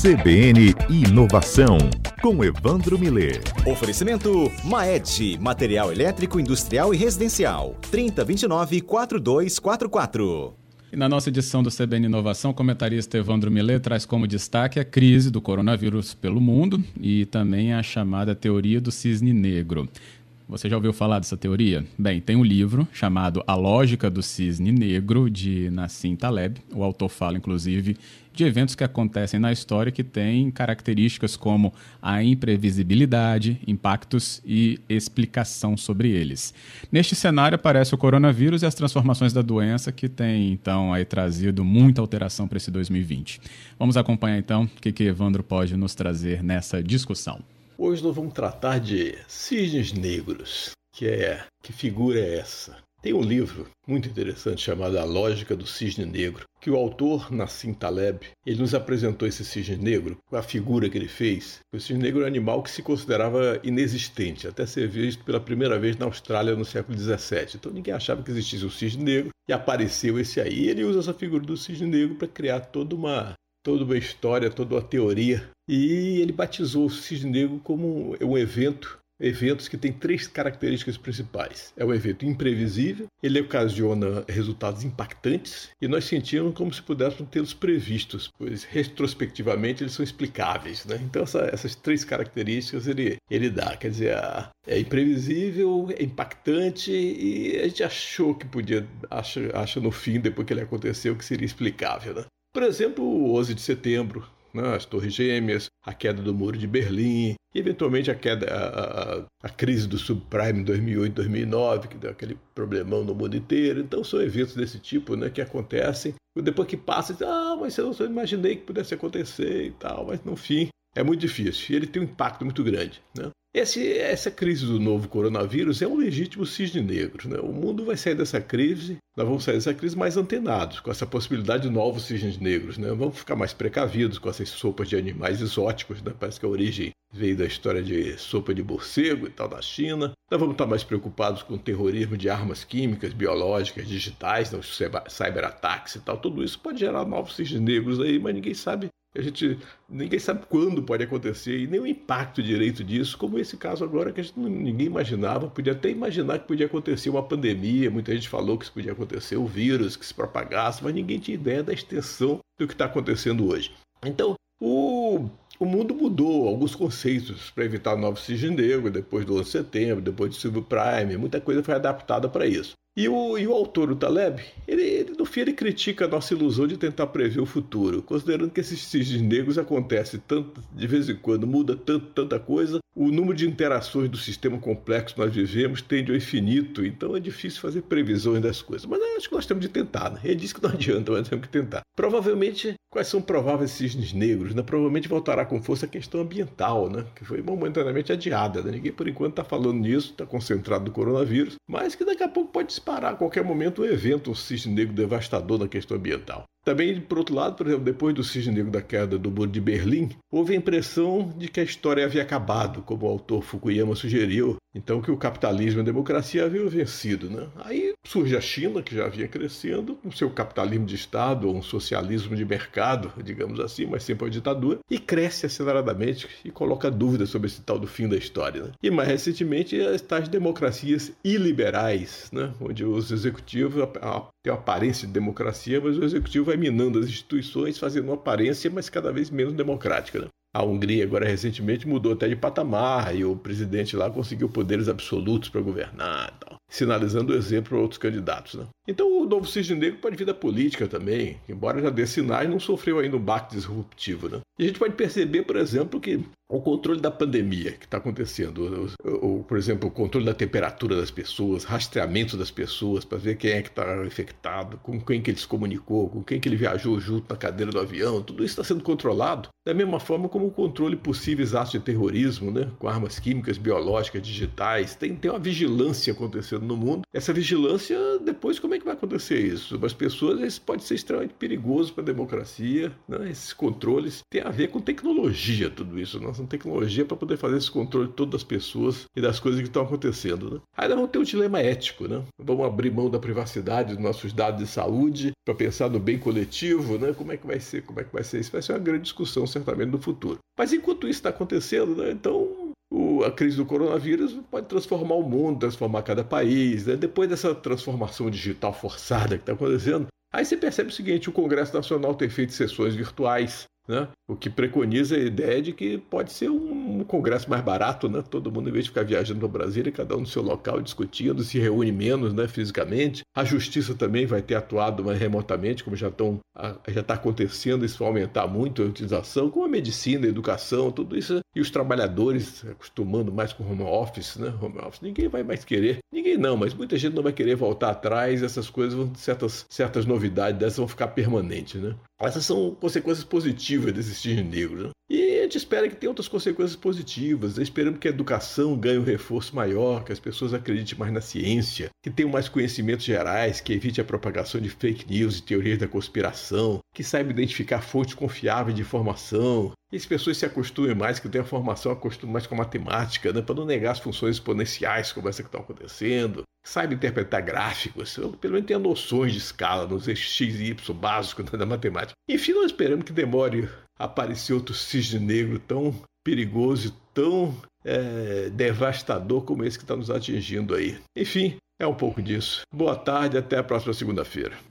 CBN Inovação, com Evandro Miller. Oferecimento Maed, material elétrico, industrial e residencial. 3029-4244. E na nossa edição do CBN Inovação, o comentarista Evandro Miller traz como destaque a crise do coronavírus pelo mundo e também a chamada teoria do cisne negro. Você já ouviu falar dessa teoria? Bem, tem um livro chamado A Lógica do Cisne Negro, de Nassim Taleb. O autor fala, inclusive, de eventos que acontecem na história que têm características como a imprevisibilidade, impactos e explicação sobre eles. Neste cenário aparece o coronavírus e as transformações da doença que tem então aí trazido muita alteração para esse 2020. Vamos acompanhar então o que, que Evandro pode nos trazer nessa discussão. Hoje nós vamos tratar de cisnes negros. Que é que figura é essa? Tem um livro muito interessante chamado A Lógica do Cisne Negro, que o autor Nassim Taleb, ele nos apresentou esse cisne negro, a figura que ele fez. O cisne negro é um animal que se considerava inexistente, até ser visto pela primeira vez na Austrália no século XVII. Então ninguém achava que existisse o cisne negro e apareceu esse aí. E ele usa essa figura do cisne negro para criar toda uma toda uma história, toda uma teoria. E ele batizou o Cisne Negro como um evento, eventos que tem três características principais. É um evento imprevisível, ele ocasiona resultados impactantes e nós sentimos como se pudéssemos tê-los previstos, pois retrospectivamente eles são explicáveis. Né? Então essa, essas três características ele, ele dá, quer dizer, é imprevisível, é impactante e a gente achou que podia, acha, acha no fim, depois que ele aconteceu, que seria explicável. Né? Por exemplo, o 11 de setembro, né, as Torres Gêmeas, a queda do Muro de Berlim, e eventualmente a queda, a, a, a crise do subprime em 2008, 2009, que deu aquele problemão no mundo inteiro. Então são eventos desse tipo, né, que acontecem. Depois que passa, diz, ah, mas eu não imaginei que pudesse acontecer e tal, mas no fim é muito difícil. E ele tem um impacto muito grande, né? Esse, essa crise do novo coronavírus é um legítimo cisne negro. Né? O mundo vai sair dessa crise, nós vamos sair dessa crise mais antenados, com essa possibilidade de novos cisnes negros. Né? Vamos ficar mais precavidos com essas sopas de animais exóticos. Né? Parece que a origem veio da história de sopa de morcego e tal da China. Nós vamos estar mais preocupados com o terrorismo de armas químicas, biológicas, digitais, né? os cyberataques e tal. Tudo isso pode gerar novos cisnes negros aí, mas ninguém sabe a gente ninguém sabe quando pode acontecer e nem o impacto direito disso, como esse caso agora que a gente ninguém imaginava, podia até imaginar que podia acontecer uma pandemia, muita gente falou que isso podia acontecer, o vírus que se propagasse, mas ninguém tinha ideia da extensão do que está acontecendo hoje. Então, o, o mundo mudou alguns conceitos para evitar novos cisne negro, depois do 11 de setembro, depois do subprime, muita coisa foi adaptada para isso. E o, e o autor, o Taleb, ele, ele critica a nossa ilusão de tentar prever o futuro, considerando que esses cisnes negros acontecem tanto de vez em quando, muda tanto, tanta coisa, o número de interações do sistema complexo que nós vivemos tende ao infinito, então é difícil fazer previsões das coisas. Mas acho que nós temos de tentar, né? Ele disse que não adianta, mas temos que tentar. Provavelmente, quais são prováveis cisnes negros? Né? Provavelmente voltará com força a questão ambiental, né? que foi momentaneamente adiada. Né? Ninguém por enquanto está falando nisso, está concentrado no coronavírus, mas que daqui a pouco pode disparar a qualquer momento um evento, um cisne negro devastador na questão ambiental. Também, por outro lado, por exemplo, depois do cisne negro da queda do muro de Berlim, houve a impressão de que a história havia acabado, como o autor Fukuyama sugeriu, então que o capitalismo e a democracia haviam vencido. Né? Aí surge a China, que já vinha crescendo, com seu capitalismo de Estado, ou um socialismo de mercado, digamos assim, mas sempre uma ditadura, e cresce aceleradamente e coloca dúvidas sobre esse tal do fim da história. Né? E mais recentemente, as tais democracias iliberais, né? onde os executivos têm uma aparência de democracia, mas o executivo vai minando as instituições, fazendo uma aparência, mas cada vez menos democrática. Né? A Hungria, agora recentemente, mudou até de patamar e o presidente lá conseguiu poderes absolutos para governar, tal, sinalizando o exemplo para outros candidatos. Né? Então, o novo cisne negro pode vir da política também, embora já dê sinais, não sofreu ainda um baque disruptivo. Né? E a gente pode perceber, por exemplo, que o controle da pandemia que está acontecendo, o, o, por exemplo, o controle da temperatura das pessoas, rastreamento das pessoas para ver quem é que está infectado, com quem que ele se comunicou, com quem que ele viajou junto na cadeira do avião, tudo isso está sendo controlado da mesma forma como o controle possíveis atos de terrorismo, né, com armas químicas, biológicas, digitais, tem, tem uma vigilância acontecendo no mundo. Essa vigilância depois como é que vai acontecer isso? As pessoas, isso pode ser extremamente perigoso para a democracia, né? esses controles têm a ver com tecnologia, tudo isso. Nós temos tecnologia para poder fazer esse controle todas as pessoas e das coisas que estão acontecendo. Né? Aí nós vamos ter um dilema ético, né? Vamos abrir mão da privacidade dos nossos dados de saúde para pensar no bem coletivo, né? Como é que vai ser? Como é que vai ser isso? Vai ser uma grande discussão certamente no futuro. Mas enquanto isso está acontecendo, né? Então a crise do coronavírus pode transformar o mundo, transformar cada país. Né? Depois dessa transformação digital forçada que está acontecendo, aí você percebe o seguinte: o Congresso Nacional tem feito sessões virtuais. Né? O que preconiza a ideia de que pode ser um, congresso mais barato, né? Todo mundo, em vez de ficar viajando para Brasília, cada um no seu local discutindo, se reúne menos, né? Fisicamente. A justiça também vai ter atuado mais remotamente, como já está acontecendo, isso vai aumentar muito a utilização, como a medicina, a educação, tudo isso. E os trabalhadores acostumando mais com home office, né? Home office. Ninguém vai mais querer, ninguém não, mas muita gente não vai querer voltar atrás. Essas coisas, certas, certas novidades dessas vão ficar permanentes, né? Essas são consequências positivas desse cisne negro. Né? E a gente espera que tenha outras consequências positivas. Esperamos que a educação ganhe um reforço maior, que as pessoas acreditem mais na ciência, que tenham mais conhecimentos gerais, que evite a propagação de fake news e teorias da conspiração, que saiba identificar fontes confiáveis de informação, e as pessoas se acostumem mais, que tenham formação, acostumem mais com a matemática, né, para não negar as funções exponenciais como essa que estão acontecendo, saiba interpretar gráficos, pelo menos tenha noções de escala nos x e y básicos da matemática. Enfim, nós esperamos que demore aparecer outro cisne negro tão perigoso e tão é, devastador como esse que está nos atingindo aí. Enfim, é um pouco disso. Boa tarde, até a próxima segunda-feira.